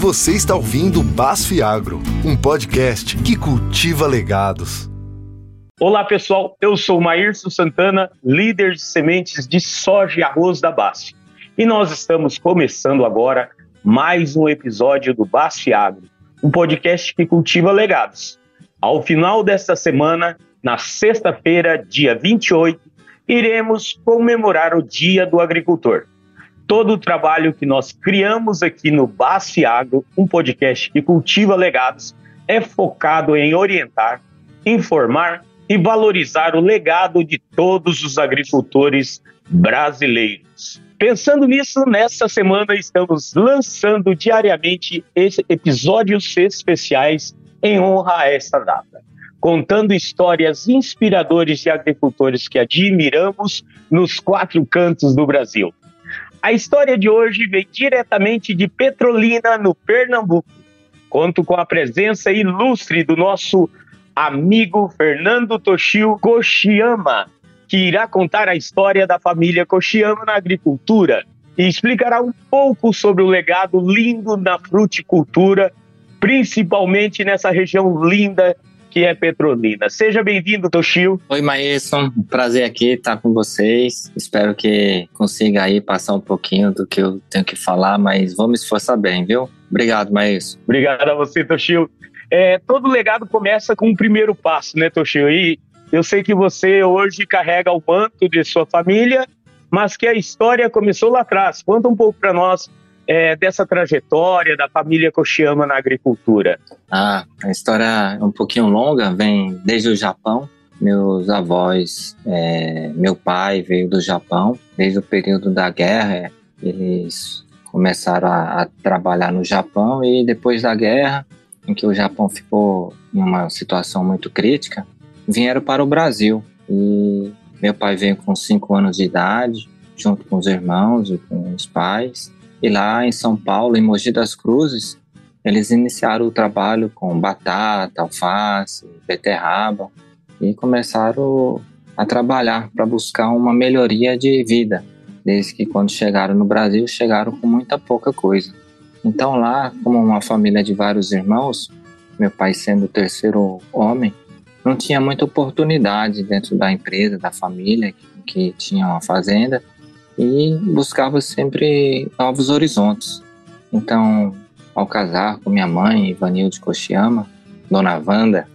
Você está ouvindo Basf Agro, um podcast que cultiva legados. Olá pessoal, eu sou Maírcio Santana, líder de sementes de soja e arroz da BASF. E nós estamos começando agora mais um episódio do BASF Agro, um podcast que cultiva legados. Ao final desta semana, na sexta-feira, dia 28, iremos comemorar o Dia do Agricultor. Todo o trabalho que nós criamos aqui no Basfe Agro, um podcast que cultiva legados, é focado em orientar, informar e valorizar o legado de todos os agricultores brasileiros. Pensando nisso, nesta semana estamos lançando diariamente episódios especiais em honra a esta data contando histórias inspiradoras de agricultores que admiramos nos quatro cantos do Brasil. A história de hoje vem diretamente de Petrolina, no Pernambuco. Conto com a presença ilustre do nosso amigo Fernando Toshio Koshiyama, que irá contar a história da família Koshiyama na agricultura e explicará um pouco sobre o legado lindo na fruticultura, principalmente nessa região linda que é Petrolina. Seja bem-vindo, Toshio. Oi, Maíson. Prazer aqui estar com vocês. Espero que consiga aí passar um pouquinho do que eu tenho que falar, mas vou me esforçar bem, viu? Obrigado, Maíson. Obrigado a você, Toshio. É, todo legado começa com o um primeiro passo, né, Toshio? E eu sei que você hoje carrega o manto de sua família, mas que a história começou lá atrás. Conta um pouco para nós é, dessa trajetória da família Koshiyama na agricultura? Ah, a história é um pouquinho longa, vem desde o Japão. Meus avós, é, meu pai veio do Japão, desde o período da guerra, eles começaram a, a trabalhar no Japão e depois da guerra, em que o Japão ficou em uma situação muito crítica, vieram para o Brasil. E meu pai veio com cinco anos de idade, junto com os irmãos e com os pais. E lá em São Paulo, em Mogi das Cruzes, eles iniciaram o trabalho com batata, alface, beterraba e começaram a trabalhar para buscar uma melhoria de vida. Desde que quando chegaram no Brasil, chegaram com muita pouca coisa. Então lá, como uma família de vários irmãos, meu pai sendo o terceiro homem, não tinha muita oportunidade dentro da empresa, da família, que, que tinha uma fazenda, e buscava sempre novos horizontes. Então, ao casar com minha mãe, Ivanilde Koshiyama, Dona Wanda,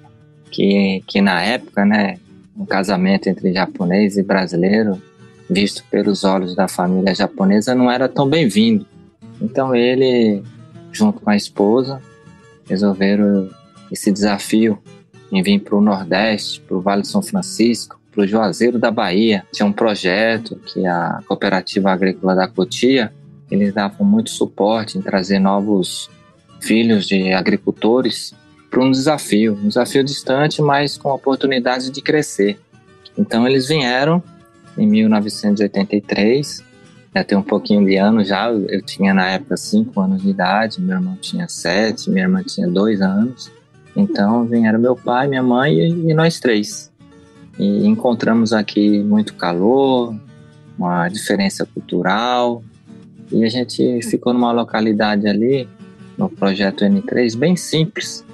que, que na época, né, um casamento entre japonês e brasileiro, visto pelos olhos da família japonesa, não era tão bem-vindo. Então ele, junto com a esposa, resolveram esse desafio em vir para o Nordeste, para o Vale de São Francisco, para o Juazeiro da Bahia. Tinha um projeto que a Cooperativa Agrícola da Cotia, eles davam muito suporte em trazer novos filhos de agricultores para um desafio, um desafio distante, mas com oportunidade de crescer. Então eles vieram em 1983, já tem um pouquinho de ano já, eu tinha na época 5 anos de idade, meu irmão tinha 7, minha irmã tinha 2 anos. Então vieram meu pai, minha mãe e nós três. E encontramos aqui muito calor, uma diferença cultural, e a gente ficou numa localidade ali, no projeto N3, bem simples.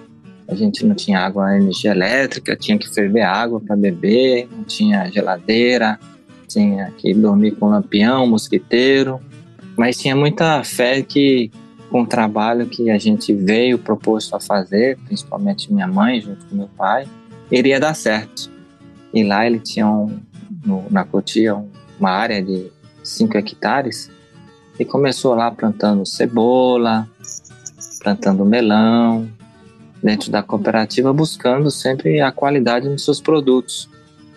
A gente não tinha água, energia elétrica, tinha que ferver água para beber, não tinha geladeira, tinha que dormir com lampião, mosquiteiro, mas tinha muita fé que com o trabalho que a gente veio proposto a fazer, principalmente minha mãe junto com meu pai, iria dar certo. E lá ele tinha um, no, na Cotia uma área de 5 hectares e começou lá plantando cebola, plantando melão, dentro da cooperativa, buscando sempre a qualidade nos seus produtos.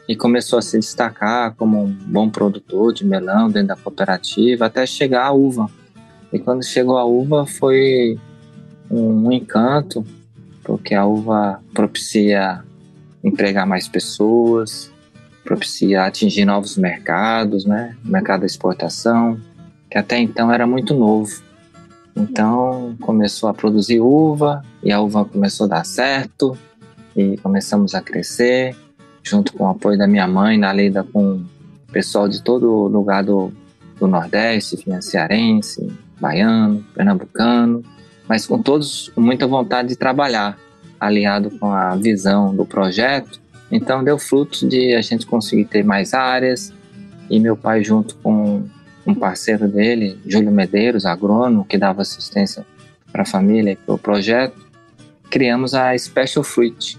E começou a se destacar como um bom produtor de melão dentro da cooperativa, até chegar à uva. E quando chegou a uva foi um encanto, porque a uva propicia empregar mais pessoas, propicia atingir novos mercados, né? mercado da exportação, que até então era muito novo. Então começou a produzir uva e a uva começou a dar certo e começamos a crescer, junto com o apoio da minha mãe, na lida com o pessoal de todo lugar do, do Nordeste, cearense, baiano, pernambucano, mas com todos com muita vontade de trabalhar, aliado com a visão do projeto. Então deu frutos de a gente conseguir ter mais áreas e meu pai junto com um parceiro dele, Júlio Medeiros, agrônomo, que dava assistência para a família e para o projeto, criamos a Special Fruit,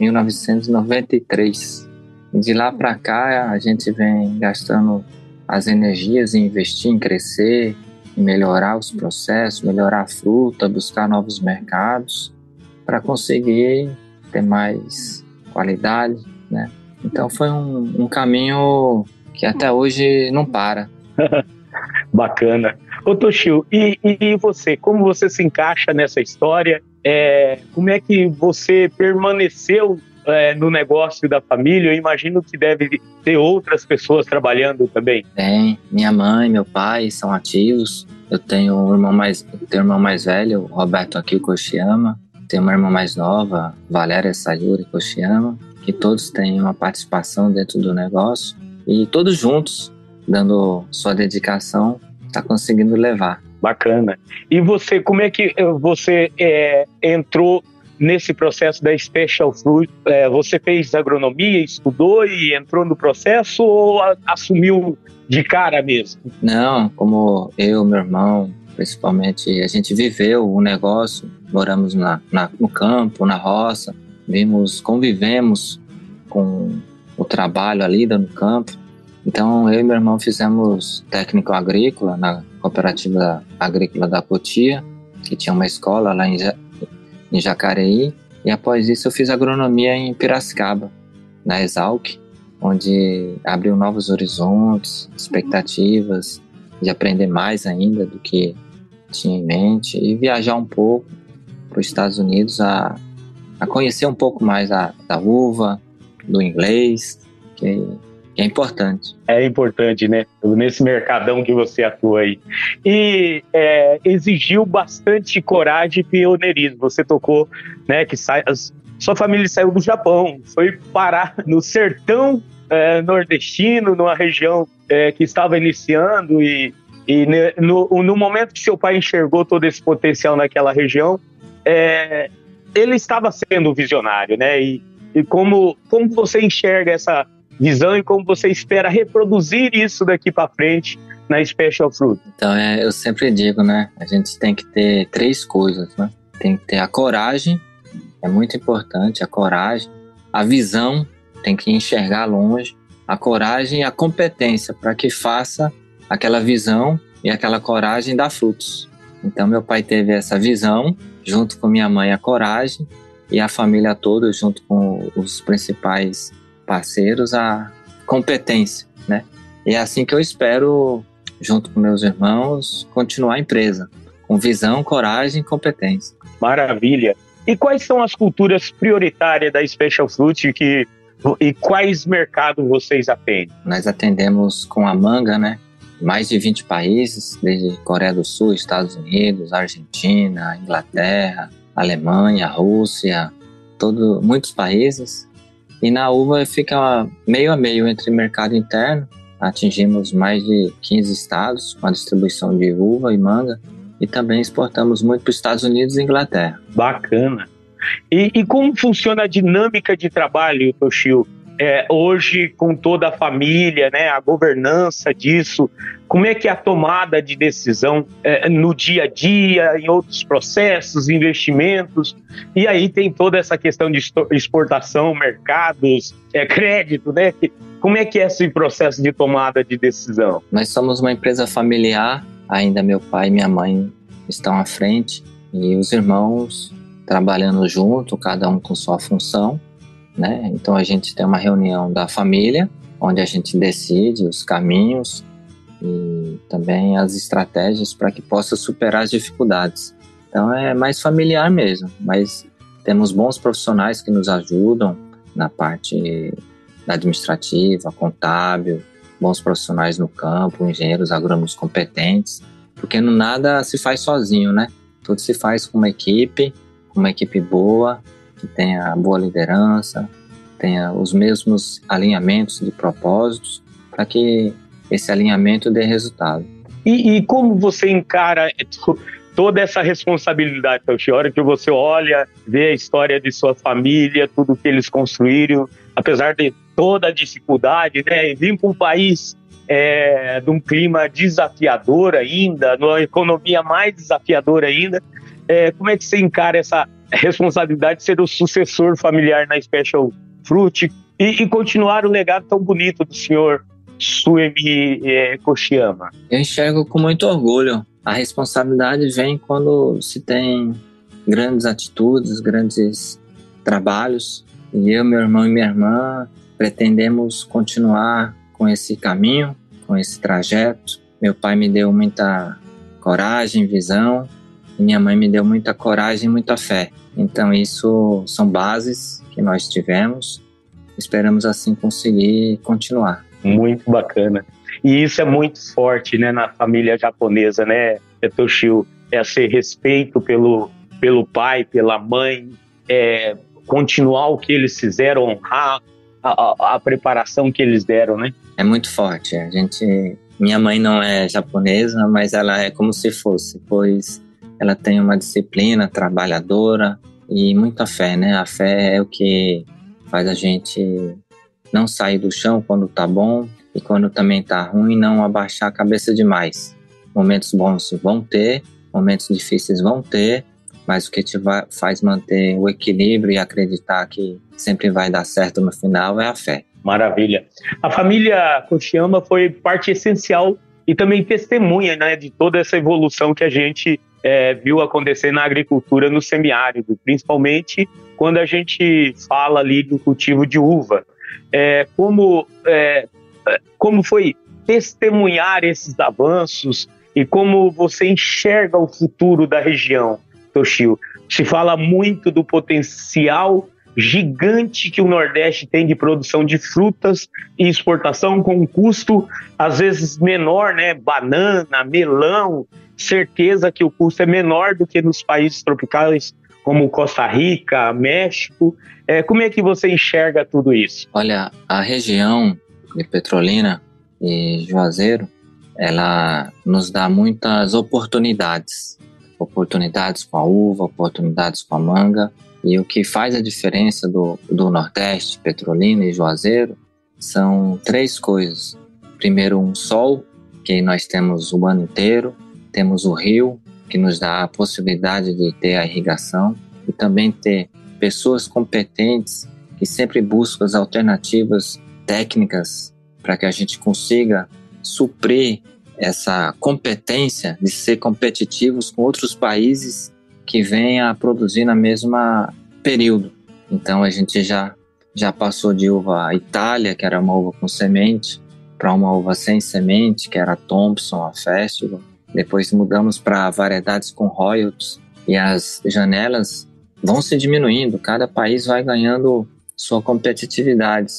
1993. De lá para cá, a gente vem gastando as energias em investir, em crescer, em melhorar os processos, melhorar a fruta, buscar novos mercados, para conseguir ter mais qualidade, né? Então foi um, um caminho que até hoje não para. Bacana. Ô Toshio, e, e, você, como você se encaixa nessa história? É, como é que você permaneceu é, no negócio da família? Eu imagino que deve ter outras pessoas trabalhando também. Tem. Minha mãe, meu pai são ativos. Eu tenho um irmão mais, tenho um irmão mais velho, Roberto Akio Koshiyama. Tenho uma irmã mais nova, Valéria Sayuri Koshiyama, que todos têm uma participação dentro do negócio. E todos juntos, dando sua dedicação, está conseguindo levar. Bacana. E você, como é que eh, você é, entrou nesse processo da Special Fruit? É, você fez agronomia, estudou e entrou no processo ou a, assumiu de cara mesmo? Não, como eu, meu irmão, principalmente, a gente viveu o negócio, moramos na, na, no campo, na roça, vimos, convivemos com o trabalho ali no campo. Então, eu e meu irmão fizemos técnico agrícola na cooperativa agrícola da Cotia, que tinha uma escola lá em, em Jacareí. E após isso, eu fiz agronomia em Piracicaba, na Exalc, onde abriu novos horizontes, expectativas de aprender mais ainda do que tinha em mente e viajar um pouco para os Estados Unidos a, a conhecer um pouco mais a, da uva, do inglês, que é importante. É importante, né? Nesse mercadão que você atua aí. E é, exigiu bastante coragem e pioneirismo. Você tocou, né, que sai, sua família saiu do Japão, foi parar no sertão é, nordestino, numa região é, que estava iniciando e, e no, no, momento que seu pai enxergou todo esse potencial naquela região, é, ele estava sendo visionário, né? E, e como, como você enxerga essa visão e como você espera reproduzir isso daqui para frente na Special Fruit? Então, é, eu sempre digo, né? A gente tem que ter três coisas, né? Tem que ter a coragem, é muito importante a coragem, a visão, tem que enxergar longe, a coragem e a competência para que faça aquela visão e aquela coragem dar frutos. Então, meu pai teve essa visão, junto com minha mãe, a coragem, e a família toda, junto com os principais parceiros a competência, né? E é assim que eu espero, junto com meus irmãos, continuar a empresa, com visão, coragem e competência. Maravilha. E quais são as culturas prioritárias da Special Fruit que, e quais mercados vocês atendem? Nós atendemos com a manga, né? Mais de 20 países, desde Coreia do Sul, Estados Unidos, Argentina, Inglaterra, Alemanha, Rússia, todo, muitos países. E na uva fica meio a meio entre mercado interno, atingimos mais de 15 estados com a distribuição de uva e manga, e também exportamos muito para os Estados Unidos e Inglaterra. Bacana. E, e como funciona a dinâmica de trabalho, Toshio? É, hoje com toda a família, né, a governança disso, como é que é a tomada de decisão é, no dia a dia, em outros processos, investimentos, e aí tem toda essa questão de exportação, mercados, é, crédito, né? Como é que é esse processo de tomada de decisão? Nós somos uma empresa familiar, ainda meu pai e minha mãe estão à frente, e os irmãos trabalhando junto, cada um com sua função, né? Então a gente tem uma reunião da família, onde a gente decide os caminhos e também as estratégias para que possa superar as dificuldades. Então é mais familiar mesmo, mas temos bons profissionais que nos ajudam na parte administrativa, contábil, bons profissionais no campo, engenheiros agrônomos competentes, porque no nada se faz sozinho, né? Tudo se faz com uma equipe, uma equipe boa que tenha boa liderança, tenha os mesmos alinhamentos de propósitos, para que esse alinhamento dê resultado. E, e, como você encara toda essa responsabilidade, Toshi? A hora que você olha, vê a história de sua família, tudo que eles construíram, apesar de toda a dificuldade, né? Vir para um país é, de um clima desafiador ainda, numa economia mais desafiadora ainda, é, como é que você encara essa responsabilidade de ser o sucessor familiar na Special Fruit e, e continuar o legado tão bonito do senhor Suemi é, Koshiyama? Eu enxergo com muito orgulho. A responsabilidade vem quando se tem grandes atitudes, grandes trabalhos. E eu, meu irmão e minha irmã pretendemos continuar com esse caminho, com esse trajeto. Meu pai me deu muita coragem, visão, minha mãe me deu muita coragem e muita fé. Então, isso são bases que nós tivemos. Esperamos assim conseguir continuar. Muito bacana. E isso é muito forte, né, na família japonesa, né, Toshio? É esse respeito pelo, pelo pai, pela mãe, é, continuar o que eles fizeram, honrar a, a, a, preparação que eles deram, né? É muito forte. A gente, minha mãe não é japonesa, mas ela é como se fosse, pois ela tem uma disciplina trabalhadora e muita fé, né? A fé é o que faz a gente não sair do chão quando tá bom e quando também tá ruim, não abaixar a cabeça demais. Momentos bons vão ter, momentos difíceis vão ter, mas o que te vai, faz manter o equilíbrio e acreditar que sempre vai dar certo no final é a fé. Maravilha. A família Kochiyama foi parte essencial e também testemunha né, de toda essa evolução que a gente é, viu acontecer na agricultura no semiárido, principalmente quando a gente fala ali do cultivo de uva. É, como, é, como foi testemunhar esses avanços e como você enxerga o futuro da região, Toshio? Se fala muito do potencial gigante que o Nordeste tem de produção de frutas e exportação com um custo às vezes menor, né? Banana, melão, certeza que o custo é menor do que nos países tropicais como Costa Rica, México. É, como é que você enxerga tudo isso? Olha, a região de Petrolina e Juazeiro, ela nos dá muitas oportunidades. Oportunidades com a uva, oportunidades com a manga. E o que faz a diferença do, do Nordeste, Petrolina e Juazeiro são três coisas. Primeiro, um sol, que nós temos o ano inteiro. Temos o rio, que nos dá a possibilidade de ter a irrigação e também ter pessoas competentes que sempre buscam as alternativas técnicas para que a gente consiga suprir essa competência de ser competitivos com outros países que vêm a produzir na mesma período. Então a gente já já passou de uva Itália, que era uma uva com semente, para uma uva sem semente, que era a Thompson, a Festival. Depois mudamos para variedades com royalties e as janelas vão se diminuindo, cada país vai ganhando sua competitividade.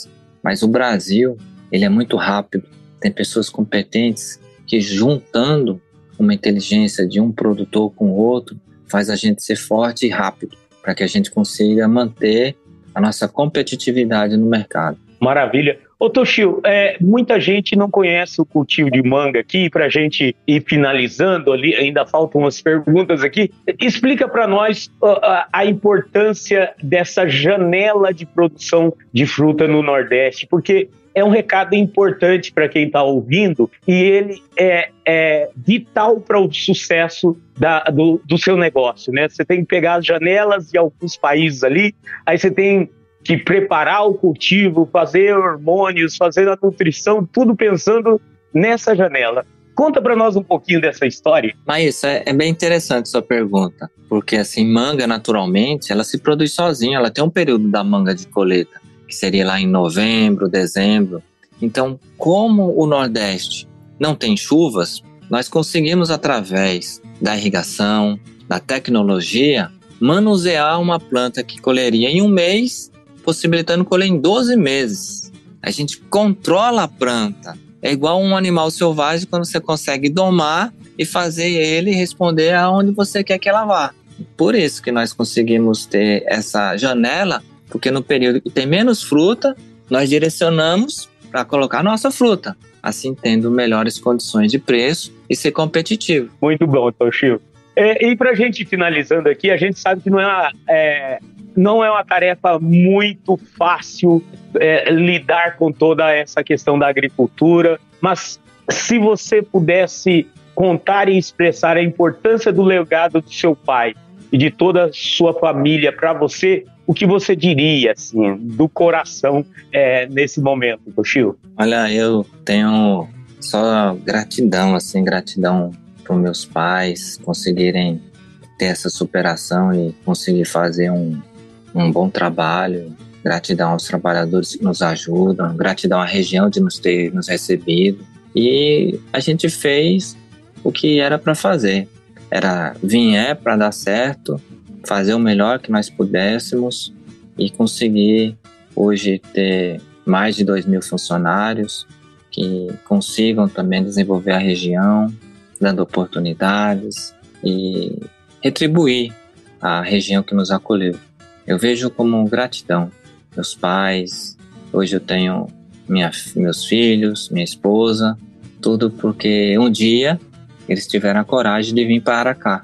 Mas o Brasil, ele é muito rápido, tem pessoas competentes que juntando uma inteligência de um produtor com o outro faz a gente ser forte e rápido, para que a gente consiga manter a nossa competitividade no mercado. Maravilha. Ô Toshio, é, muita gente não conhece o cultivo de manga aqui, para a gente ir finalizando ali, ainda faltam umas perguntas aqui. Explica para nós a, a, importância dessa janela de produção de fruta no Nordeste, porque é um recado importante para quem está ouvindo e ele é, é vital para o sucesso da, do, do seu negócio. Né? Você tem que pegar as janelas de alguns países ali, aí você tem que preparar o cultivo, fazer hormônios, fazer a nutrição, tudo pensando nessa janela. Conta para nós um pouquinho dessa história. Mas é, é bem interessante sua pergunta, porque assim, manga naturalmente, ela se produz sozinha, ela tem um período da manga de colheita, que seria lá em novembro, dezembro. Então, como o Nordeste não tem chuvas, nós conseguimos através da irrigação, da tecnologia, manusear uma planta que colheria em um mês possibilitando colher em 12 meses. A gente controla a planta. É igual um animal selvagem quando você consegue domar e fazer ele responder aonde você quer que ela vá. Por isso que nós conseguimos ter essa janela, porque no período que tem menos fruta, nós direcionamos para colocar nossa fruta, assim tendo melhores condições de preço e ser competitivo. Muito bom, Toshio. É, e para a gente finalizando aqui, a gente sabe que não é, é, não é uma tarefa muito fácil é, lidar com toda essa questão da agricultura, mas se você pudesse contar e expressar a importância do legado do seu pai e de toda a sua família para você, o que você diria, assim, do coração é, nesse momento, Toshio? Olha, eu tenho só gratidão, assim, gratidão para meus pais conseguirem ter essa superação e conseguir fazer um, um bom trabalho. Gratidão aos trabalhadores que nos ajudam, gratidão à região de nos ter nos recebido. E a gente fez o que era para fazer. Era vir é para dar certo, fazer o melhor que nós pudéssemos e conseguir hoje ter mais de 2 mil funcionários que consigam também desenvolver a região, dando oportunidades e retribuir a região que nos acolheu. Eu vejo como gratidão. Meus pais, hoje eu tenho minha, meus filhos, minha esposa, tudo porque um dia eles tiveram a coragem de vir para cá.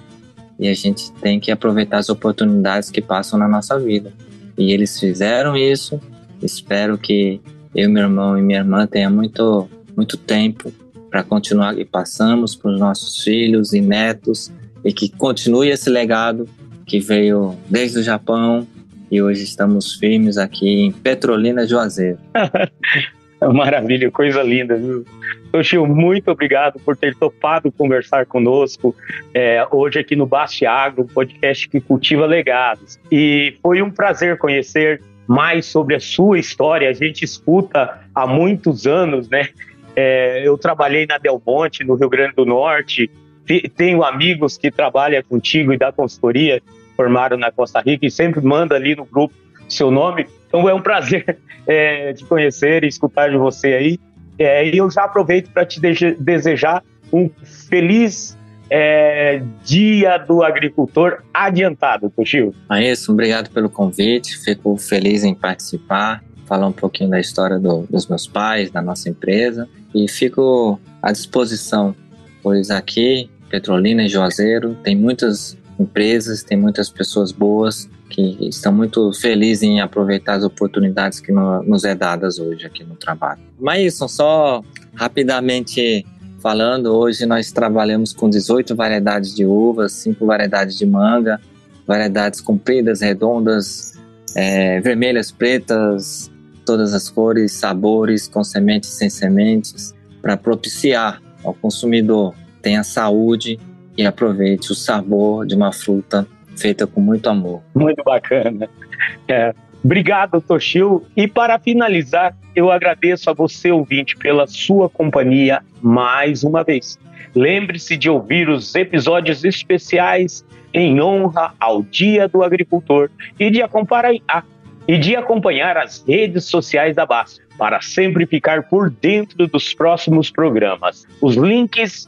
E a gente tem que aproveitar as oportunidades que passam na nossa vida. E eles fizeram isso. Espero que eu, meu irmão e minha irmã tenham muito, muito tempo para continuar e passamos para os nossos filhos e netos e que continue esse legado que veio desde o Japão e hoje estamos firmes aqui em Petrolina Juazeiro. Maravilha, coisa linda, viu? Muito obrigado por ter topado conversar conosco é, hoje aqui no Baste Agro, podcast que cultiva legados. E foi um prazer conhecer mais sobre a sua história. A gente escuta há muitos anos, né? É, eu trabalhei na Del Monte, no Rio Grande do Norte. Tenho amigos que trabalham contigo e da consultoria, formaram na Costa Rica e sempre manda ali no grupo seu nome. Então é um prazer é, te conhecer e escutar de você aí. É, e eu já aproveito para te desejar um feliz é, Dia do Agricultor adiantado, Toshio. isso, obrigado pelo convite. Fico feliz em participar, falar um pouquinho da história do, dos meus pais, da nossa empresa e fico à disposição, pois aqui, Petrolina e Juazeiro, tem muitas empresas, tem muitas pessoas boas que estão muito felizes em aproveitar as oportunidades que no, nos é dadas hoje aqui no trabalho. Mas isso, só rapidamente falando, hoje nós trabalhamos com 18 variedades de uvas, 5 variedades de manga, variedades compridas, redondas, é, vermelhas, pretas, todas as cores, sabores, com sementes sem sementes, para propiciar ao consumidor tenha saúde e aproveite o sabor de uma fruta feita com muito amor. Muito bacana. É. Obrigado, Toshio. E para finalizar, eu agradeço a você, ouvinte, pela sua companhia mais uma vez. Lembre-se de ouvir os episódios especiais em honra ao Dia do Agricultor e de acompanhar, e de acompanhar as redes sociais da BAS para sempre ficar por dentro dos próximos programas. Os links